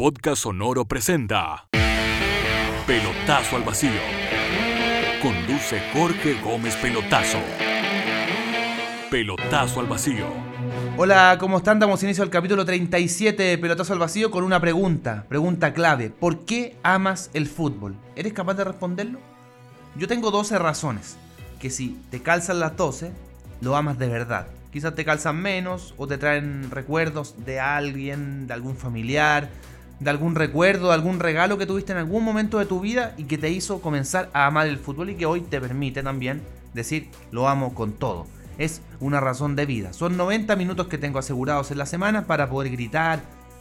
Podcast Sonoro presenta Pelotazo al Vacío. Conduce Jorge Gómez Pelotazo. Pelotazo al Vacío. Hola, ¿cómo están? Damos inicio al capítulo 37 de Pelotazo al Vacío con una pregunta, pregunta clave. ¿Por qué amas el fútbol? ¿Eres capaz de responderlo? Yo tengo 12 razones, que si te calzan las 12, lo amas de verdad. Quizás te calzan menos o te traen recuerdos de alguien, de algún familiar, de algún recuerdo, de algún regalo que tuviste en algún momento de tu vida y que te hizo comenzar a amar el fútbol y que hoy te permite también decir lo amo con todo. Es una razón de vida. Son 90 minutos que tengo asegurados en la semana para poder gritar,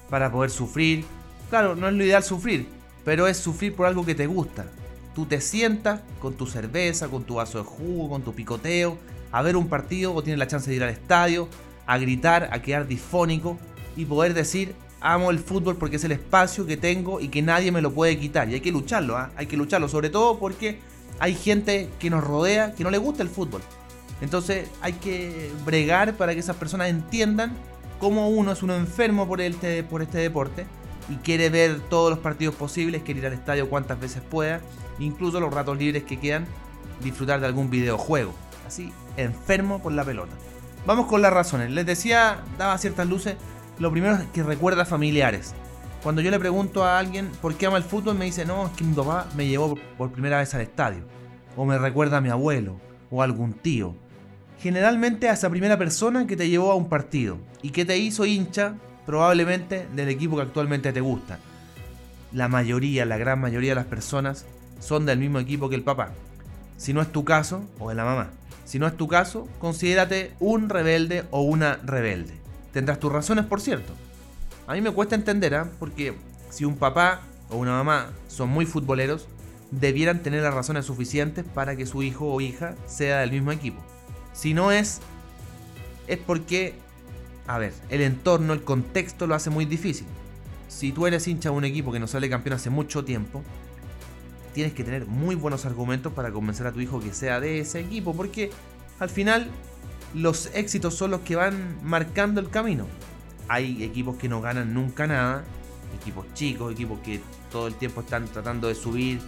para poder sufrir. Claro, no es lo ideal sufrir, pero es sufrir por algo que te gusta. Tú te sientas con tu cerveza, con tu vaso de jugo, con tu picoteo, a ver un partido o tienes la chance de ir al estadio, a gritar, a quedar difónico y poder decir amo el fútbol porque es el espacio que tengo y que nadie me lo puede quitar. Y hay que lucharlo, ¿ah? hay que lucharlo, sobre todo porque hay gente que nos rodea que no le gusta el fútbol. Entonces hay que bregar para que esas personas entiendan cómo uno es un enfermo por este, por este deporte y quiere ver todos los partidos posibles, quiere ir al estadio cuantas veces pueda, incluso los ratos libres que quedan, disfrutar de algún videojuego. Así, enfermo por la pelota. Vamos con las razones. Les decía, daba ciertas luces lo primero que recuerda familiares. Cuando yo le pregunto a alguien por qué ama el fútbol, me dice, no, es que mi papá me llevó por primera vez al estadio. O me recuerda a mi abuelo, o a algún tío. Generalmente a esa primera persona que te llevó a un partido y que te hizo hincha probablemente del equipo que actualmente te gusta. La mayoría, la gran mayoría de las personas son del mismo equipo que el papá. Si no es tu caso, o de la mamá. Si no es tu caso, considérate un rebelde o una rebelde. Tendrás tus razones, por cierto. A mí me cuesta entender, ¿ah? Porque si un papá o una mamá son muy futboleros, debieran tener las razones suficientes para que su hijo o hija sea del mismo equipo. Si no es, es porque, a ver, el entorno, el contexto lo hace muy difícil. Si tú eres hincha de un equipo que no sale campeón hace mucho tiempo, tienes que tener muy buenos argumentos para convencer a tu hijo que sea de ese equipo, porque al final los éxitos son los que van marcando el camino. Hay equipos que no ganan nunca nada, equipos chicos, equipos que todo el tiempo están tratando de subir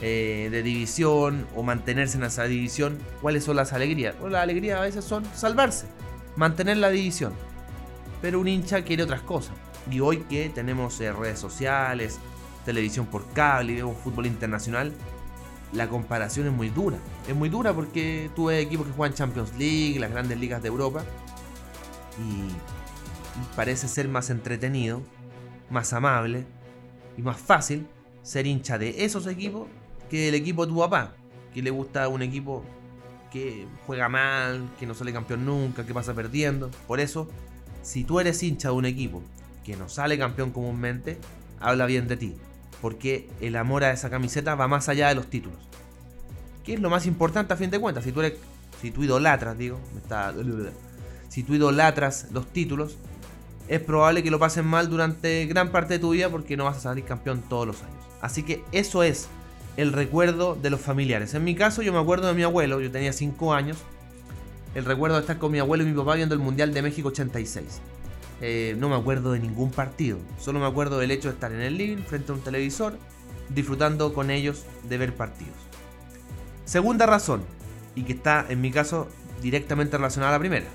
eh, de división o mantenerse en esa división. ¿Cuáles son las alegrías? Bueno, las alegrías a veces son salvarse, mantener la división. Pero un hincha quiere otras cosas. Y hoy que tenemos eh, redes sociales, televisión por cable, y fútbol internacional, la comparación es muy dura. Es muy dura porque tú equipos que juegan Champions League, las grandes ligas de Europa, y, parece ser más entretenido, más amable y más fácil ser hincha de esos equipos que del equipo de tu papá, que le gusta un equipo que juega mal, que no sale campeón nunca, que pasa perdiendo. Por eso, si tú eres hincha de un equipo que no sale campeón comúnmente, habla bien de ti porque el amor a esa camiseta va más allá de los títulos. ¿Qué es lo más importante a fin de cuentas? Si tú eres, si tú idolatras, digo, si tú idolatras los títulos, es probable que lo pasen mal durante gran parte de tu vida porque no vas a salir campeón todos los años. Así que eso es el recuerdo de los familiares. En mi caso, yo me acuerdo de mi abuelo, yo tenía 5 años. El recuerdo de estar con mi abuelo y mi papá viendo el Mundial de México 86. Eh, no me acuerdo de ningún partido. Solo me acuerdo del hecho de estar en el living frente a un televisor, disfrutando con ellos de ver partidos. Segunda razón, y que está en mi caso directamente relacionada a la primera,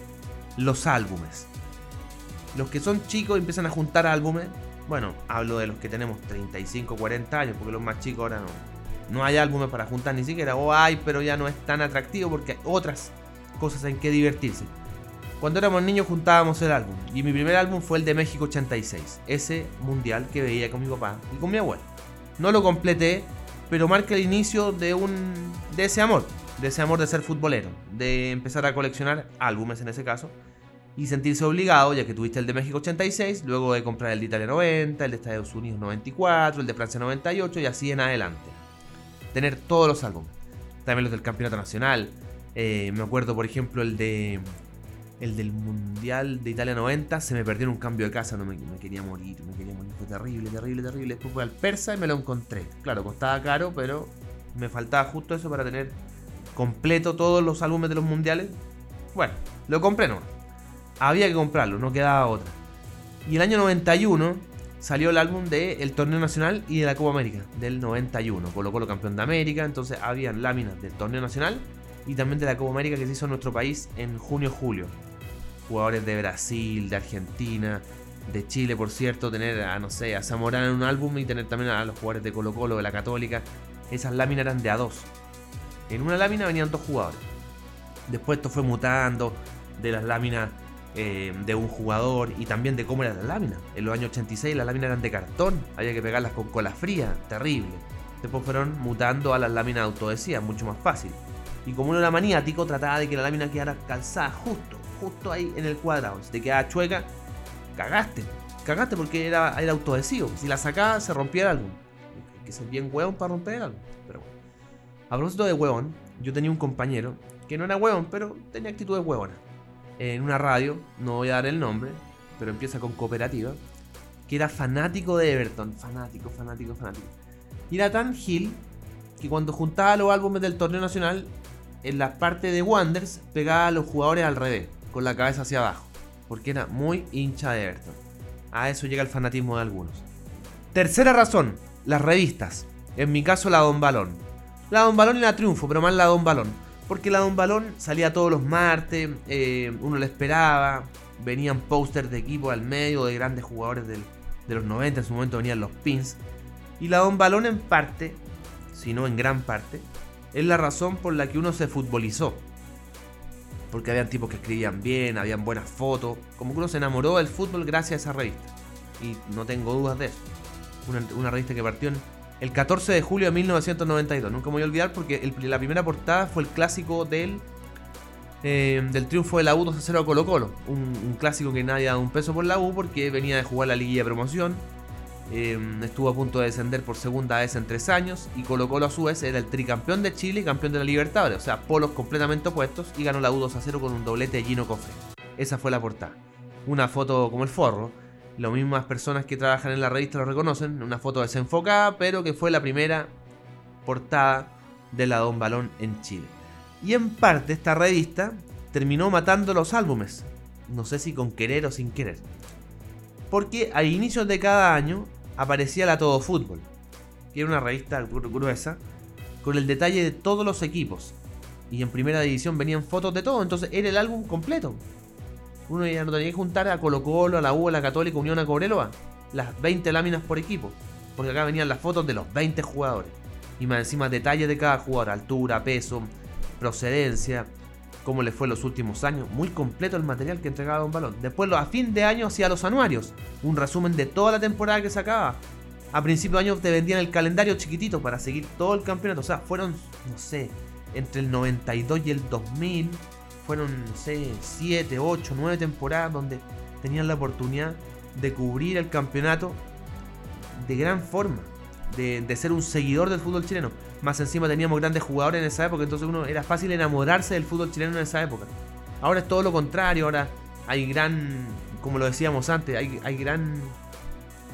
los álbumes. Los que son chicos empiezan a juntar álbumes. Bueno, hablo de los que tenemos 35, 40 años, porque los más chicos ahora no, no hay álbumes para juntar ni siquiera. O hay, pero ya no es tan atractivo porque hay otras cosas en que divertirse. Cuando éramos niños juntábamos el álbum y mi primer álbum fue el de México 86, ese mundial que veía con mi papá y con mi abuelo. No lo completé, pero marca el inicio de un de ese amor, de ese amor de ser futbolero, de empezar a coleccionar álbumes en ese caso y sentirse obligado, ya que tuviste el de México 86, luego de comprar el de Italia 90, el de Estados Unidos 94, el de Francia 98 y así en adelante. Tener todos los álbumes. También los del Campeonato Nacional. Eh, me acuerdo, por ejemplo, el de el del Mundial de Italia 90, se me perdió en un cambio de casa, no me, quería morir, me quería morir, fue terrible, terrible, terrible. Después fui al persa y me lo encontré. Claro, costaba caro, pero me faltaba justo eso para tener completo todos los álbumes de los mundiales. Bueno, lo compré no. Había que comprarlo, no quedaba otra. Y el año 91 salió el álbum del torneo nacional y de la Copa América del 91. Colo Colo campeón de América, entonces habían láminas del torneo nacional y también de la Copa América que se hizo en nuestro país en junio-julio. Jugadores de Brasil, de Argentina, de Chile, por cierto, tener a, no sé, a Zamorano en un álbum y tener también a los jugadores de Colo Colo, de la Católica. Esas láminas eran de a dos. En una lámina venían dos jugadores. Después esto fue mutando de las láminas eh, de un jugador y también de cómo era la lámina. En los años 86 las láminas eran de cartón, había que pegarlas con cola fría, terrible. Después fueron mutando a las láminas de autodesía, mucho más fácil. Y como uno era maniático, trataba de que la lámina quedara calzada justo, justo ahí en el cuadrado. Si te quedaba chueca, cagaste. Cagaste porque era, era autoadhesivo. Si la sacaba, se rompía el álbum. Hay que ser bien hueón para romper el álbum. Pero bueno. A propósito de hueón, yo tenía un compañero que no era hueón, pero tenía actitud de hueona. En una radio, no voy a dar el nombre, pero empieza con cooperativa, que era fanático de Everton. Fanático, fanático, fanático. Y era tan gil que cuando juntaba los álbumes del torneo nacional, en la parte de Wonders pegaba a los jugadores al revés, con la cabeza hacia abajo, porque era muy hincha de Everton. A eso llega el fanatismo de algunos. Tercera razón, las revistas. En mi caso la Don Balón. La Don Balón y la Triunfo, pero más la Don Balón. Porque la Don Balón salía todos los martes, eh, uno le esperaba, venían pósters de equipo al medio de grandes jugadores de los 90, en su momento venían los pins. Y la Don Balón en parte, si no en gran parte, es la razón por la que uno se futbolizó. Porque habían tipos que escribían bien, habían buenas fotos. Como que uno se enamoró del fútbol gracias a esa revista. Y no tengo dudas de eso. Una, revista que partió en el 14 de julio de 1992. Nunca me voy a olvidar porque la primera portada fue el clásico del, eh, del triunfo de la U 2 a 0 a Colo Colo. Un, clásico que nadie dado un peso por la U porque venía de jugar la liguilla de promoción Em, estuvo a punto de descender por segunda vez en tres años y Colo Colo a su vez era el tricampeón de Chile y campeón de la Libertadores, o sea, polos completamente opuestos y ganó la U2 a 0 con un doblete de Gino Cofre. Esa fue la portada. Una foto como el forro, las mismas personas que trabajan en la revista lo reconocen, una foto desenfocada, pero que fue la primera portada de la Don Balón en Chile. Y en parte esta revista terminó matando los álbumes, no sé si con querer o sin querer. Porque a inicios de cada año aparecía la Todo Fútbol, que era una revista gruesa, con el detalle de todos los equipos. Y en primera división venían fotos de todo, entonces era el álbum completo. Uno ya no tenía que juntar a Colo Colo, a la U, a la Católica, Unión a Cobreloa, las 20 láminas por equipo, porque acá venían las fotos de los 20 jugadores. Y más encima detalles de cada jugador, altura, peso, procedencia, cómo le fue los últimos años. Muy completo el material que entregaba Don Balón. Después, a fin de año, hacía los anuarios. Un resumen de toda la temporada que sacaba. A principio de año te vendían el calendario chiquitito para seguir todo el campeonato. O sea, fueron, no sé, entre el 92 y el 2000. Fueron, no sé, 7, 8, 9 temporadas donde tenían la oportunidad de cubrir el campeonato de gran forma. De, ser un seguidor del fútbol chileno. Más encima teníamos grandes jugadores en esa época, entonces uno era fácil enamorarse del fútbol chileno en esa época. Ahora es todo lo contrario, ahora hay gran, como lo decíamos antes, hay, gran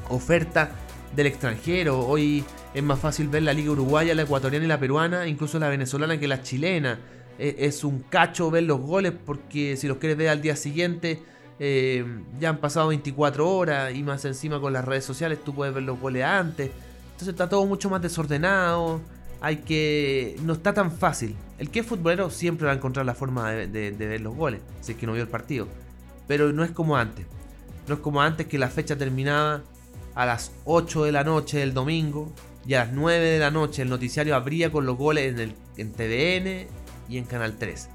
oferta del extranjero. Hoy es más fácil ver la liga uruguaya, la ecuatoriana y la peruana, incluso la venezolana que la chilena. E, es, un cacho ver los goles porque si los quieres ver al día siguiente eh, ya han pasado 24 horas y más encima con las redes sociales tú puedes ver los goles antes. Entonces está todo mucho más desordenado hay que. No está tan fácil. El que es futbolero siempre va a encontrar la forma de, ver los goles, si es que no vio el partido. Pero no es como antes. No es como antes que la fecha terminaba a las 8 de la noche del domingo y a las 9 de la noche el noticiario abría con los goles en, el, en TVN y en Canal 3.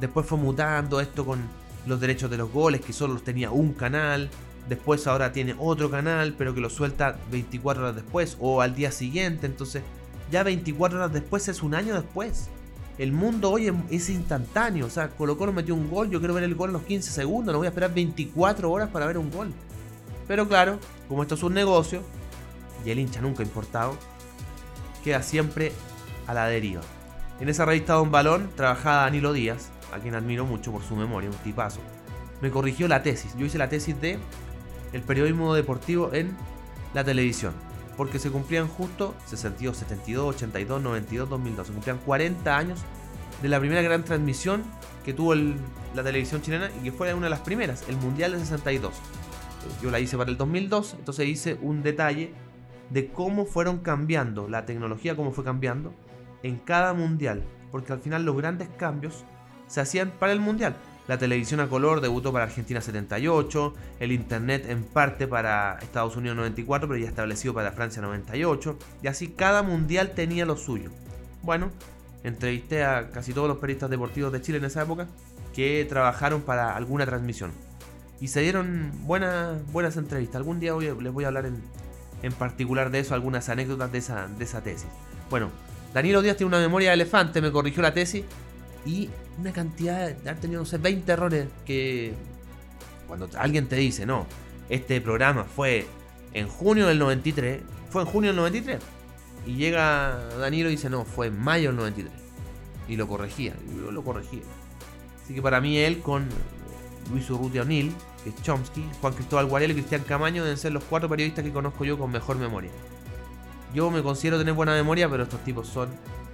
Después fue mutando esto con los derechos de los goles, que solo los tenía un canal. Después ahora tiene otro canal, pero que lo suelta 24 horas después o al día siguiente. Entonces ya 24 horas después es un año después. El mundo hoy es instantáneo. O sea, Colo Colo metió un gol. Yo quiero ver el gol en los 15 segundos. No voy a esperar 24 horas para ver un gol. Pero claro, como esto es un negocio, y el hincha nunca importado, queda siempre a la deriva. En esa revista Don Balón trabajaba Danilo Díaz, a quien admiro mucho por su memoria, un tipazo. Me corrigió la tesis. Yo hice la tesis de el periodismo deportivo en la televisión porque se cumplían justo 62, 72, 82, 92, 2002. Se cumplían 40 años de la primera gran transmisión que tuvo la televisión chilena y que fue una de las primeras, el Mundial de 62. yo la hice para el 2002, entonces hice un detalle de cómo fueron cambiando la tecnología, cómo fue cambiando en cada mundial, porque al final los grandes cambios se hacían para el mundial. La televisión a color debutó para Argentina 78, el internet en parte para Estados Unidos 94, pero ya establecido para Francia 98, y así cada mundial tenía lo suyo. Bueno, entrevisté a casi todos los periodistas deportivos de Chile en esa época que trabajaron para alguna transmisión. Y se dieron buenas, buenas entrevistas. Algún día les voy a hablar en, en particular de eso, algunas anécdotas de esa, de esa tesis. Bueno, Danilo Díaz tiene una memoria de elefante, me corrigió la tesis y una cantidad de haber tenido, no sé, 20 errores que cuando alguien te dice, no, este programa fue en junio del 93, fue en junio del 93. Y llega Danilo y dice, no, fue en mayo del 93. Y lo corregía, y yo lo corregía. Así que para mí él con Luis Urrutia O'Neill, que es Chomsky, Juan Cristóbal Guarel y Cristian Camaño deben ser los cuatro periodistas que conozco yo con mejor memoria. Yo me considero tener buena memoria, pero estos tipos son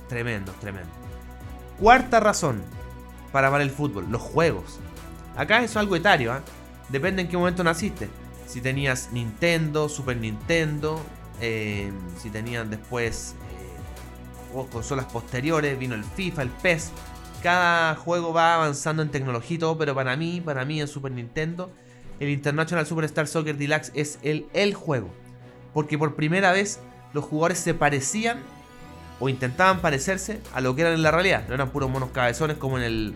tremendos, tremendos. Cuarta razón para amar el fútbol, los juegos. Acá es algo etario, ¿eh? depende en qué momento naciste. Si tenías Nintendo, Super Nintendo, eh, si tenían después eh, consolas posteriores, vino el FIFA, el PES. Cada juego va avanzando en tecnología y todo, pero para mí, para mí en Super Nintendo, el International Superstar Soccer Deluxe es el, el juego. Porque por primera vez los jugadores se parecían o intentaban parecerse a lo que eran en la realidad. No eran puros monos cabezones como en el,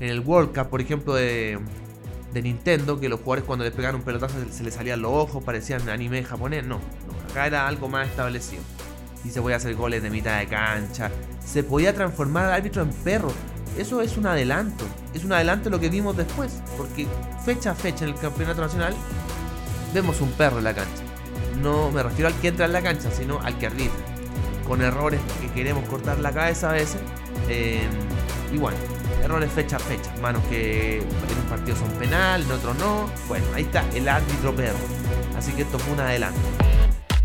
en el World Cup, por ejemplo, de, Nintendo, que los jugadores cuando les pegaban un pelotazo se, les salían los ojos, parecían anime japonés. No, acá era algo más establecido. Y se podía hacer goles de mitad de cancha. Se podía transformar al árbitro en perro. Eso es un adelanto. Es un adelanto lo que vimos después. Porque fecha a fecha en el campeonato nacional vemos un perro en la cancha. No me refiero al que entra en la cancha, sino al que arbitra. Con errores que queremos cortar la cabeza a veces. Eh, y bueno, errores fecha a fecha. Manos que en un partido son penal, en otro no. Bueno, ahí está el árbitro perro. Así que esto fue un adelanto.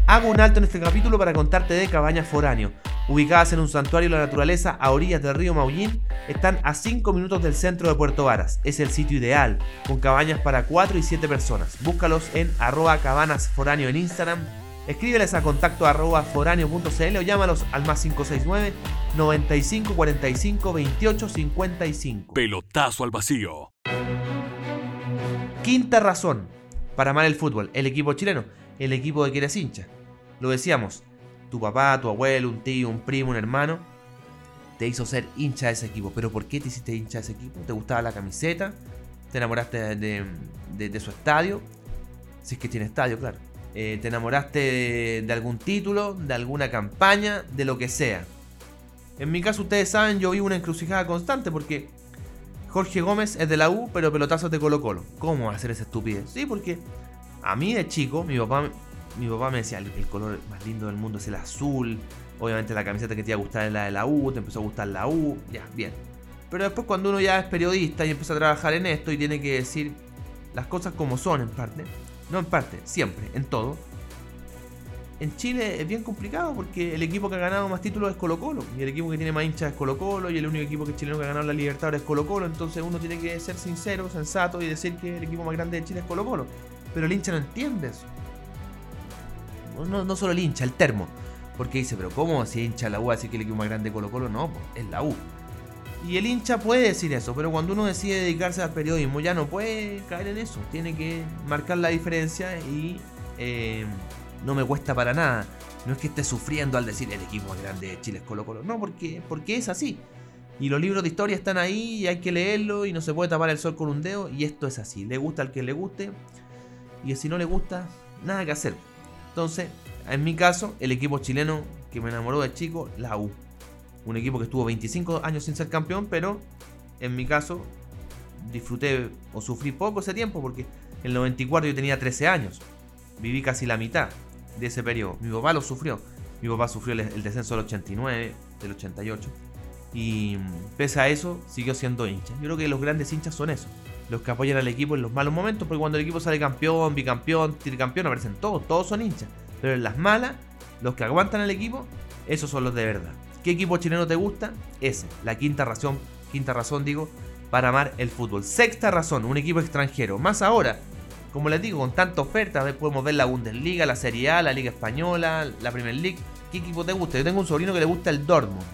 Hago un alto en este capítulo para contarte de Cabañas Foráneo. Ubicadas en un santuario de la naturaleza a orillas del río Maullín, están a 5 minutos del centro de Puerto Varas. Es el sitio ideal, con cabañas para 4 y 7 personas. Búscalos en arroba cabanasforáneo en Instagram. Escríbeles a contacto arroba foráneo.cl o llámalos al más 569 95 45 28 55. Pelotazo al vacío. Quinta razón para amar el fútbol, el equipo chileno, el equipo de que eres hincha. Lo decíamos, tu papá, tu abuelo, un tío, un primo, un hermano, te hizo ser hincha de ese equipo. ¿Pero por qué te hiciste hincha de ese equipo? ¿Te gustaba la camiseta? ¿Te enamoraste de, de- de su estadio? Si es que tiene estadio, claro. Eh, ¿Te enamoraste de, algún título, de alguna campaña, de lo que sea? En mi caso, ustedes saben, yo vivo una encrucijada constante porque Jorge Gómez es de la U, pero pelotazos de Colo Colo. ¿Cómo hacer esa estupidez? Sí, porque a mí de chico, mi papá, mi papá me decía, el color más lindo del mundo es el azul. Obviamente la camiseta que te iba a gustar es la de la U, te empezó a gustar la U, ya, bien. Pero después cuando uno ya es periodista y empieza a trabajar en esto y tiene que decir las cosas como son en parte, no en parte, siempre, en todo. En Chile es bien complicado porque el equipo que ha ganado más títulos es Colo Colo. Y el equipo que tiene más hinchas es Colo Colo. Y el único equipo que es chileno que ha ganado la Libertadores es Colo Colo. Entonces uno tiene que ser sincero, sensato y decir que el equipo más grande de Chile es Colo Colo. Pero el hincha no entiende eso. No, solo el hincha, el termo. Porque dice, pero ¿cómo si hincha la U va a decir que el equipo más grande es Colo Colo? No, pues, es la U. Y el hincha puede decir eso, pero cuando uno decide dedicarse al periodismo ya no puede caer en eso. Tiene que marcar la diferencia y eh, no me cuesta para nada. No es que esté sufriendo al decir el equipo más grande de Chile es Colo Colo. No, porque, porque es así. Y los libros de historia están ahí y hay que leerlo y no se puede tapar el sol con un dedo. Y esto es así. Le gusta al que le guste. Y si no le gusta, nada que hacer. Entonces, en mi caso, el equipo chileno que me enamoró de chico, la U. Un equipo que estuvo 25 años sin ser campeón, pero en mi caso disfruté o sufrí poco ese tiempo porque en el 94 yo tenía 13 años. Viví casi la mitad de ese periodo. Mi papá lo sufrió. Mi papá sufrió el, descenso del 89, del 88. Y mm, pese a eso, siguió siendo hincha. Yo creo que los grandes hinchas son eso. Los que apoyan al equipo en los malos momentos. Porque cuando el equipo sale campeón, bicampeón, tricampeón, aparecen todos. Todos son hinchas. Pero en las malas, los que aguantan al equipo, esos son los de verdad. ¿Qué equipo chileno te gusta? Ese. La quinta razón, quinta razón digo, para amar el fútbol. Sexta razón, un equipo extranjero. Más ahora, como les digo, con tanta oferta, podemos ver la Bundesliga, la Serie A, la Liga Española, la Premier League. ¿Qué equipo te gusta? Yo tengo un sobrino que le gusta el Dortmund.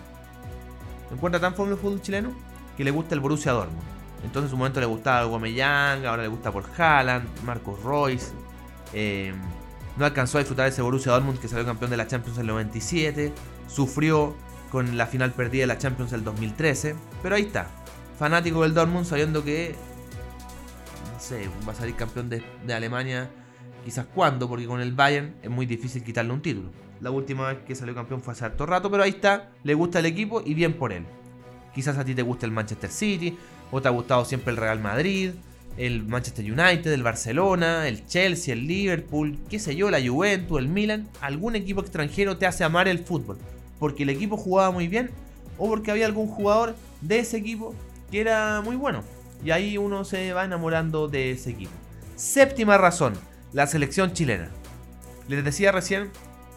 ¿Me encuentra tan fome el fútbol chileno? Que le gusta el Borussia Dortmund. Entonces en su momento le gustaba Guameyang, ahora le gusta por Haaland, Marcos Royce. Eh, no alcanzó a disfrutar ese Borussia Dortmund que salió campeón de la Champions en el 97. Sufrió con la final perdida de la Champions del 2013. Pero ahí está. Fanático del Dortmund sabiendo que no sé, va a salir campeón de, Alemania quizás cuándo, porque con el Bayern es muy difícil quitarle un título. La última vez que salió campeón fue hace harto rato, pero ahí está, le gusta el equipo y bien por él. Quizás a ti te guste el Manchester City, o te ha gustado siempre el Real Madrid, el Manchester United, el Barcelona, el Chelsea, el Liverpool, qué sé yo, la Juventus, el Milan. Algún equipo extranjero te hace amar el fútbol, porque el equipo jugaba muy bien o porque había algún jugador de ese equipo que era muy bueno. Y ahí uno se va enamorando de ese equipo. Séptima razón, la selección chilena. Les decía recién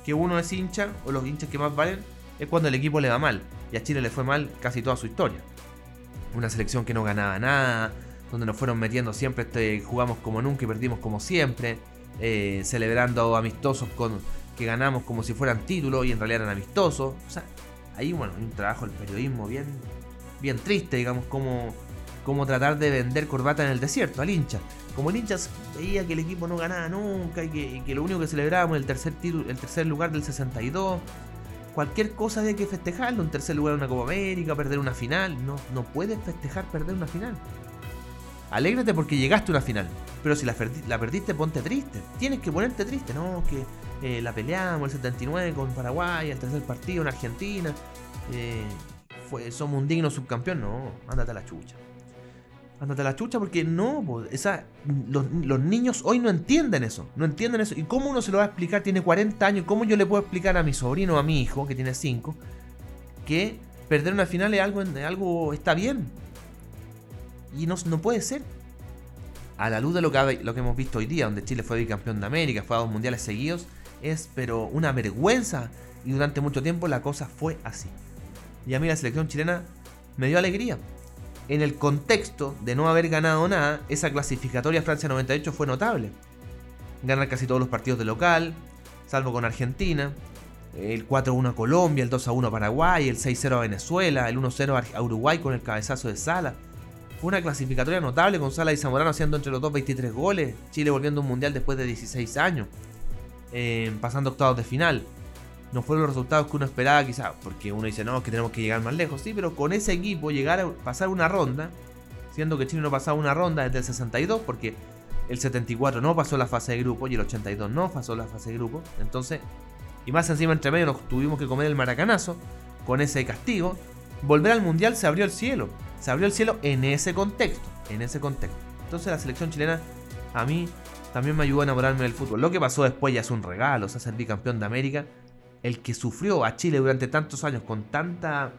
que uno es hincha, o los hinchas que más valen, es cuando el equipo le va mal. Y a Chile le fue mal casi toda su historia. Una selección que no ganaba nada, donde nos fueron metiendo siempre, este, jugamos como nunca y perdimos como siempre, eh, celebrando amistosos con que ganamos como si fueran títulos y en realidad eran amistosos. O sea, ahí bueno, hay un trabajo del periodismo bien, bien triste, digamos, como como tratar de vender corbata en el desierto al hincha. Como el hincha veía que el equipo no ganaba nunca y que, lo único que celebrábamos el tercer, título, el tercer lugar del 62. Cualquier cosa había que festejarlo, un tercer lugar en una Copa América, perder una final. No, no puedes festejar perder una final. Alégrate porque llegaste a una final. Pero si la, perdiste, ponte triste. Tienes que ponerte triste, ¿no? Que eh, la peleamos el 79 con Paraguay, el tercer partido en Argentina. Eh, fue, somos un digno subcampeón. No, ándate a la chucha. Ándate a la chucha porque no, esa, los, niños hoy no entienden eso, no entienden eso. ¿Y cómo uno se lo va a explicar? Tiene 40 años, ¿cómo yo le puedo explicar a mi sobrino a mi hijo, que tiene 5, que perder una final es algo, algo está bien? Y no, no puede ser. A la luz de lo que, lo que hemos visto hoy día, donde Chile fue bicampeón de América, fue a dos mundiales seguidos, es pero una vergüenza. Y durante mucho tiempo la cosa fue así. Y a mí la selección chilena me dio alegría en el contexto de no haber ganado nada, esa clasificatoria Francia 98 fue notable. Ganar casi todos los partidos de local, salvo con Argentina, el 4-1 a Colombia, el 2-1 a Paraguay, el 6-0 a Venezuela, el 1-0 a Uruguay con el cabezazo de Sala. Fue una clasificatoria notable con Sala y Zamorano haciendo entre los dos 23 goles, Chile volviendo a un mundial después de 16 años, eh, pasando octavos de final. No fueron los resultados que uno esperaba quizás, porque uno dice, no, que tenemos que llegar más lejos, sí, pero con ese equipo llegar a pasar una ronda, siendo que Chile no pasaba una ronda desde el 62, porque el 74 no pasó la fase de grupo y el 82 no pasó la fase de grupo, entonces, y más encima entre medio nos tuvimos que comer el maracanazo con ese castigo, volver al Mundial se abrió el cielo, se abrió el cielo en ese contexto, en ese contexto. Entonces la selección chilena a mí también me ayudó a enamorarme del fútbol. Lo que pasó después ya es un regalo, o sea, ser bicampeón de América el que sufrió a Chile durante tantos años con tanta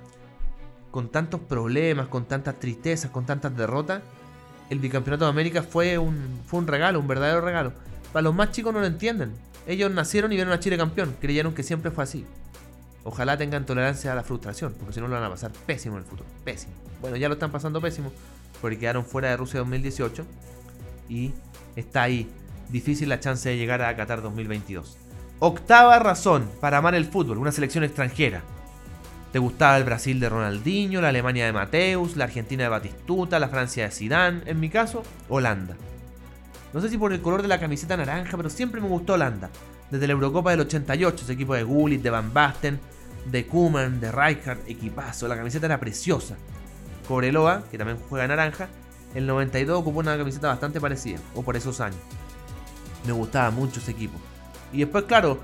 con tantos problemas, con tantas tristezas, con tantas derrotas, el bicampeonato de América fue un, fue un regalo, un verdadero regalo. Para los más chicos no lo entienden. Ellos nacieron y vieron a Chile campeón, creyeron que siempre fue así. Ojalá tengan tolerancia a la frustración, porque si no lo van a pasar pésimo en el futuro. Pésimo. Bueno, ya lo están pasando pésimo, porque quedaron fuera de Rusia 2018 y está ahí. Difícil la chance de llegar a Qatar 2022. Octava razón para amar el fútbol, una selección extranjera. ¿Te gustaba el Brasil de Ronaldinho, la Alemania de Mateus, la Argentina de Batistuta, la Francia de Zidane? En mi caso, Holanda. No sé si por el color de la camiseta naranja, pero siempre me gustó Holanda. Desde la Eurocopa del 88, ese equipo de Gullit, de Van Basten, de Koeman, de Rijkaard, equipazo. La camiseta era preciosa. Cobreloa, que también juega naranja, el 92 ocupó una camiseta bastante parecida, o por esos años. Me gustaba mucho ese equipo. Y después, claro,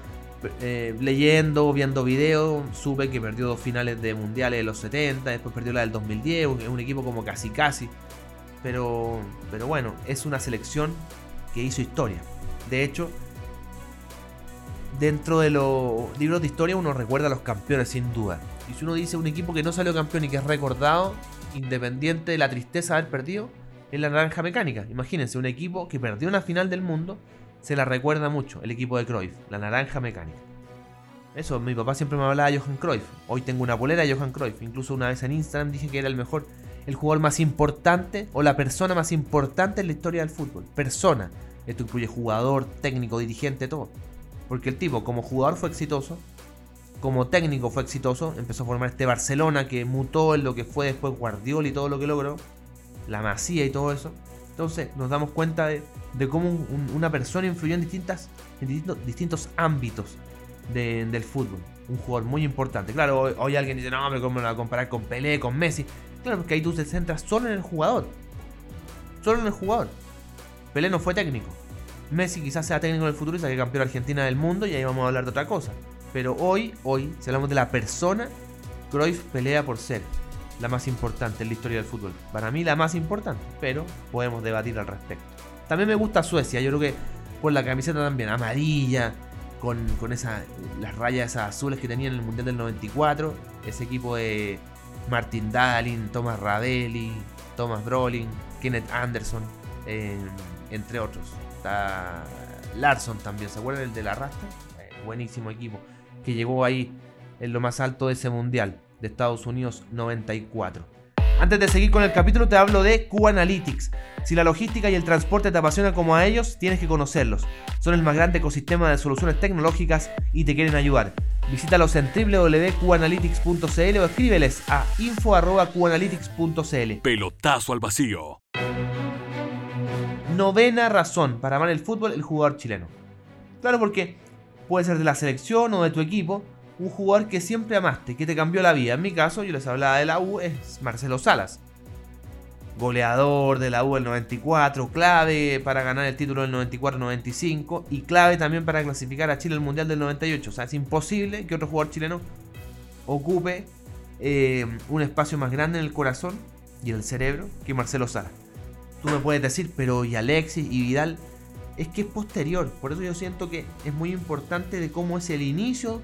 eh, leyendo, viendo videos, supe que perdió dos finales de mundiales de los 70, después perdió la del 2010, es un equipo como casi casi. Pero, pero bueno, es una selección que hizo historia. De hecho, dentro de los libros de historia uno recuerda a los campeones sin duda. Y si uno dice un equipo que no salió campeón y que es recordado, independiente de la tristeza de haber perdido, es la naranja mecánica. Imagínense, un equipo que perdió una final del mundo se la recuerda mucho, el equipo de Cruyff, la naranja mecánica. Eso, mi papá siempre me hablaba de Johan Cruyff. Hoy tengo una polera de Johan Cruyff. Incluso una vez en Instagram dije que era el mejor, el jugador más importante o la persona más importante en la historia del fútbol. Persona. Esto incluye jugador, técnico, dirigente, todo. Porque el tipo como jugador fue exitoso, como técnico fue exitoso, empezó a formar este Barcelona que mutó en lo que fue después Guardiola y todo lo que logró, la Masía y todo eso. Entonces nos damos cuenta de, cómo una persona influyó en, distintas, en distintos, ámbitos del fútbol. Un jugador muy importante. Claro, hoy, alguien dice, no, pero ¿cómo lo va a comparar con Pelé, con Messi? Claro, porque ahí tú te centras solo en el jugador. Solo en el jugador. Pelé no fue técnico. Messi quizás sea técnico en el futuro y saque campeón Argentina del mundo y ahí vamos a hablar de otra cosa. Pero hoy, hoy, si hablamos de la persona, Cruyff pelea por ser la más importante en la historia del fútbol. Para mí la más importante, pero podemos debatir al respecto. También me gusta Suecia, yo creo que por la camiseta también, amarilla, con, con esa, las rayas azules que tenía en el Mundial del 94, ese equipo de Martin Dahlin, Thomas Ravelli, Thomas Brolin, Kenneth Anderson, eh, entre otros. Está también, ¿se acuerdan el de la rasta? Eh, buenísimo equipo, que llegó ahí en lo más alto de ese Mundial de Estados Unidos 94. Antes de seguir con el capítulo te hablo de Q-Analytics. Si la logística y el transporte te apasiona como a ellos, tienes que conocerlos. Son el más grande ecosistema de soluciones tecnológicas y te quieren ayudar. Visítalos en www.qanalytics.cl o escríbeles a info.qanalytics.cl. Pelotazo al vacío. Novena razón para amar el fútbol el jugador chileno. Claro porque puede ser de la selección o de tu equipo, un jugador que siempre amaste, que te cambió la vida. En mi caso, yo les hablaba de la U, es Marcelo Salas. Goleador de la U del 94, clave para ganar el título del 94-95 y clave también para clasificar a Chile al Mundial del 98. O sea, es imposible que otro jugador chileno ocupe eh, un espacio más grande en el corazón y en el cerebro que Marcelo Salas. Tú me puedes decir, pero y Alexis y Vidal, es que es posterior. Por eso yo siento que es muy importante de cómo es el inicio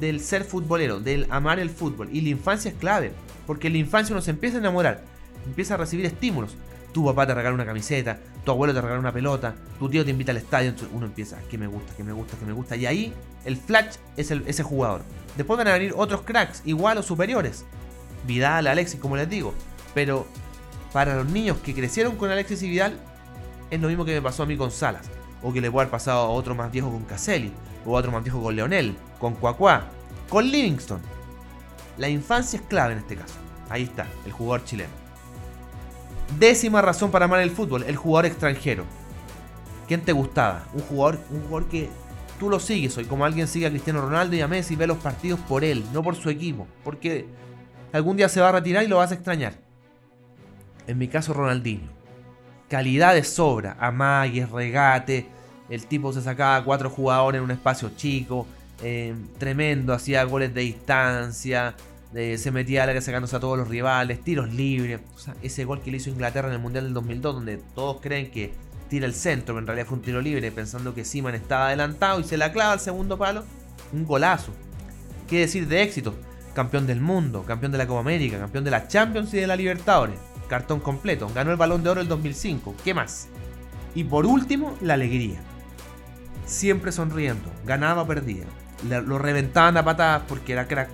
del ser futbolero, del amar el fútbol. Y la infancia es clave, porque en la infancia uno se empieza a enamorar, empieza a recibir estímulos. Tu papá te regala una camiseta, tu abuelo te regala una pelota, tu tío te invita al estadio, entonces uno empieza, que me gusta, que me gusta, que me gusta. Y ahí el flash es ese jugador. Después van a venir otros cracks, igual o superiores. Vidal, Alexis, como les digo. Pero para los niños que crecieron con Alexis y Vidal, es lo mismo que me pasó a mí con Salas. O que le puede haber pasado a otro más viejo con Caselli o otro más viejo con Leonel, con Cuacuá, con Livingston. La infancia es clave en este caso. Ahí está, el jugador chileno. Décima razón para amar el fútbol, el jugador extranjero. ¿Quién te gustaba? Un jugador, un jugador que tú lo sigues hoy, como alguien sigue a Cristiano Ronaldo y a Messi ve los partidos por él, no por su equipo. Porque algún día se va a retirar y lo vas a extrañar. En mi caso, Ronaldinho. Calidad de sobra, amagues, regate, el tipo se sacaba cuatro jugadores en un espacio chico. Eh, tremendo, hacía goles de distancia. se metía a la que sacándose a todos los rivales, tiros libres. ese gol que le hizo Inglaterra en el Mundial del 2002, donde todos creen que tira el centro, pero en realidad fue un tiro libre, pensando que Siman estaba adelantado y se la clava al segundo palo. Un golazo. ¿Qué decir de éxito? Campeón del mundo, campeón de la Copa América, campeón de la Champions y de la Libertadores. Cartón completo. Ganó el balón de oro el 2005. ¿Qué más? Y por último, la alegría siempre sonriendo, ganaba o Lo reventaban a patadas porque era crack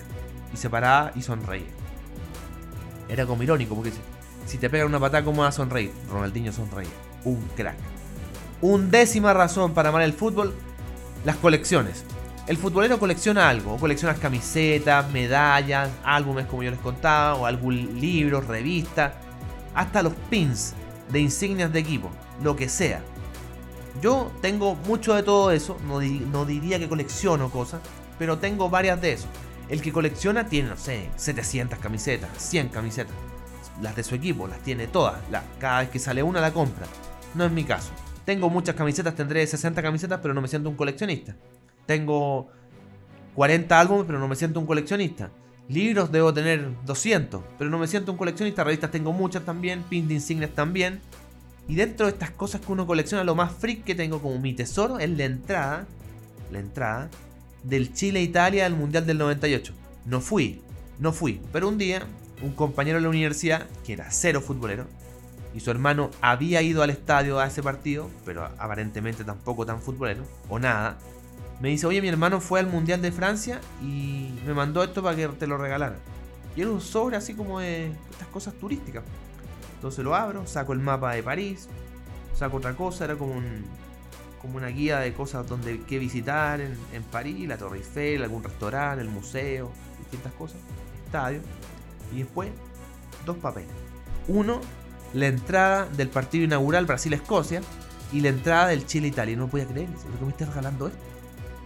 y se paraba y sonreía. Era como irónico porque si te pegan una patada, ¿cómo va a sonreír? Ronaldinho sonreía. Un crack. Undécima razón para amar el fútbol, las colecciones. El futbolero colecciona algo, o colecciona camisetas, medallas, álbumes como yo les contaba, o algún libro, revista, hasta los pins de insignias de equipo, lo que sea. Yo tengo mucho de todo eso, no, diría que colecciono cosas, pero tengo varias de eso. El que colecciona tiene, no sé, 700 camisetas, 100 camisetas. Las de su equipo, las tiene todas. cada vez que sale una la compra. No es mi caso. Tengo muchas camisetas, tendré 60 camisetas, pero no me siento un coleccionista. Tengo 40 álbumes, pero no me siento un coleccionista. Libros debo tener 200, pero no me siento un coleccionista. Revistas tengo muchas también, pins de insignias también. Y dentro de estas cosas que uno colecciona, lo más freak que tengo como mi tesoro es la entrada, la entrada del Chile-Italia al Mundial del 98. No fui, no fui, pero un día un compañero de la universidad, que era cero futbolero, y su hermano había ido al estadio a ese partido, pero aparentemente tampoco tan futbolero, o nada, me dice, oye, mi hermano fue al Mundial de Francia y me mandó esto para que te lo regalara. Y era un sobre así como de estas cosas turísticas. Entonces lo abro, saco el mapa de París, saco otra cosa, era como un, como una guía de cosas donde que visitar en, en París, la Torre Eiffel, algún restaurante, el museo, distintas cosas, estadio. Y después, dos papeles. Uno, la entrada del partido inaugural Brasil-Escocia y la entrada del Chile-Italia. No podía creer, ¿por qué me estás regalando esto?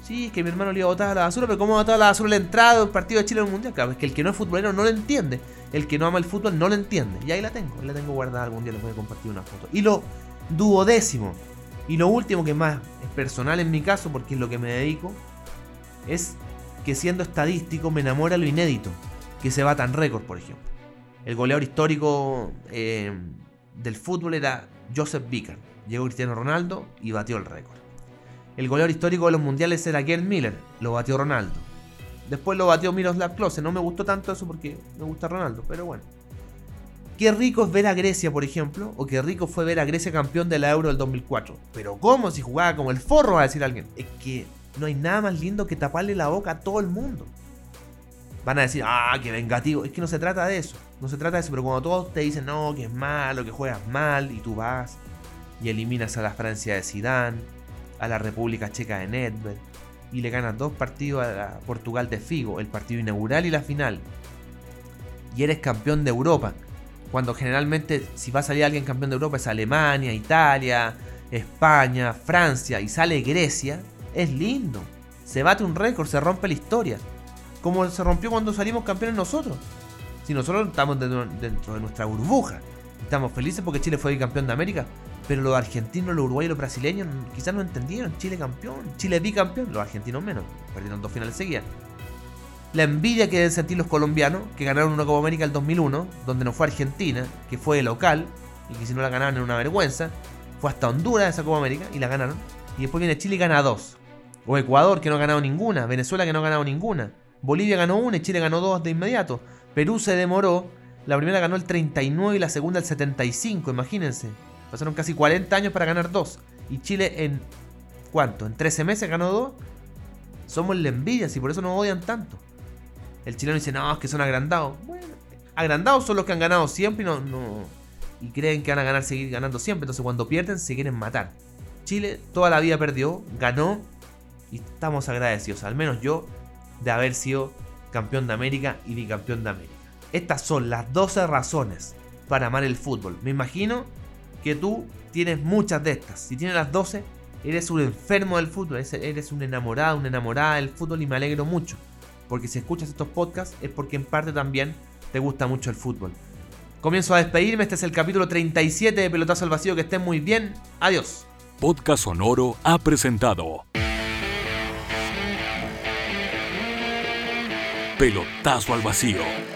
Sí, es que mi hermano le iba a botar a la basura, pero ¿cómo va a botar a la basura la entrada del partido de Chile en el Mundial? Claro, es que el que no es futbolero no lo entiende. El que no ama el fútbol no lo entiende. Y ahí la tengo, la tengo guardada algún día, les voy a compartir una foto. Y lo duodécimo, y lo último que más es personal en mi caso, porque es lo que me dedico, es que siendo estadístico me enamora lo inédito, que se va tan récord, por ejemplo. El goleador histórico eh, del fútbol era Joseph Vicar. Llegó Cristiano Ronaldo y batió el récord. El goleador histórico de los mundiales era Gerd Miller, lo batió Ronaldo. Después lo batió Miroslav Klose, no me gustó tanto eso porque me gusta Ronaldo, pero bueno. Qué rico es ver a Grecia, por ejemplo, o qué rico fue ver a Grecia campeón de la Euro del 2004. Pero ¿cómo si jugaba como el forro, va a decir alguien? Es que no hay nada más lindo que taparle la boca a todo el mundo. Van a decir, ah, qué vengativo. Es que no se trata de eso. No se trata de eso, pero cuando todos te dicen, no, que es malo, que juegas mal, y tú vas y eliminas a la Francia de Zidane, a la República Checa de Nedved, y le ganas dos partidos a Portugal de Figo, el partido inaugural y la final, y eres campeón de Europa, cuando generalmente si va a salir alguien campeón de Europa es Alemania, Italia, España, Francia, y sale Grecia, es lindo. Se bate un récord, se rompe la historia. Como se rompió cuando salimos campeones nosotros. Si nosotros estamos dentro, de nuestra burbuja. Estamos felices porque Chile fue campeón de América. Pero los argentinos, los uruguayos, los brasileños quizás no entendieron. Chile campeón, Chile bicampeón, los argentinos menos. Perdieron dos finales seguidas. La envidia que deben sentir los colombianos, que ganaron una Copa América el 2001, donde no fue Argentina, que fue local, y que si no la ganaban era una vergüenza. Fue hasta Honduras esa Copa América y la ganaron. Y después viene Chile y gana dos. O Ecuador, que no ha ganado ninguna. Venezuela, que no ha ganado ninguna. Bolivia ganó una y Chile ganó dos de inmediato. Perú se demoró. La primera ganó el 39 y la segunda el 75, imagínense. Pasaron casi 40 años para ganar dos. Y Chile en. ¿Cuánto? ¿En 13 meses ganó dos? Somos la envidia y por eso nos odian tanto. El chileno dice, no, es que son agrandados. Bueno, agrandados son los que han ganado siempre y no, no. Y creen que van a ganar, seguir ganando siempre. Entonces cuando pierden se quieren matar. Chile toda la vida perdió, ganó. Y estamos agradecidos, al menos yo, de haber sido campeón de América y bicampeón de América. Estas son las 12 razones para amar el fútbol. Me imagino que tú tienes muchas de estas. Si tienes las 12, eres un enfermo del fútbol, eres un enamorado, una enamorada del fútbol y me alegro mucho. Porque si escuchas estos podcasts es porque en parte también te gusta mucho el fútbol. Comienzo a despedirme, este es el capítulo 37 de Pelotazo al Vacío, que estén muy bien, adiós. Podcast Sonoro ha presentado Pelotazo al Vacío.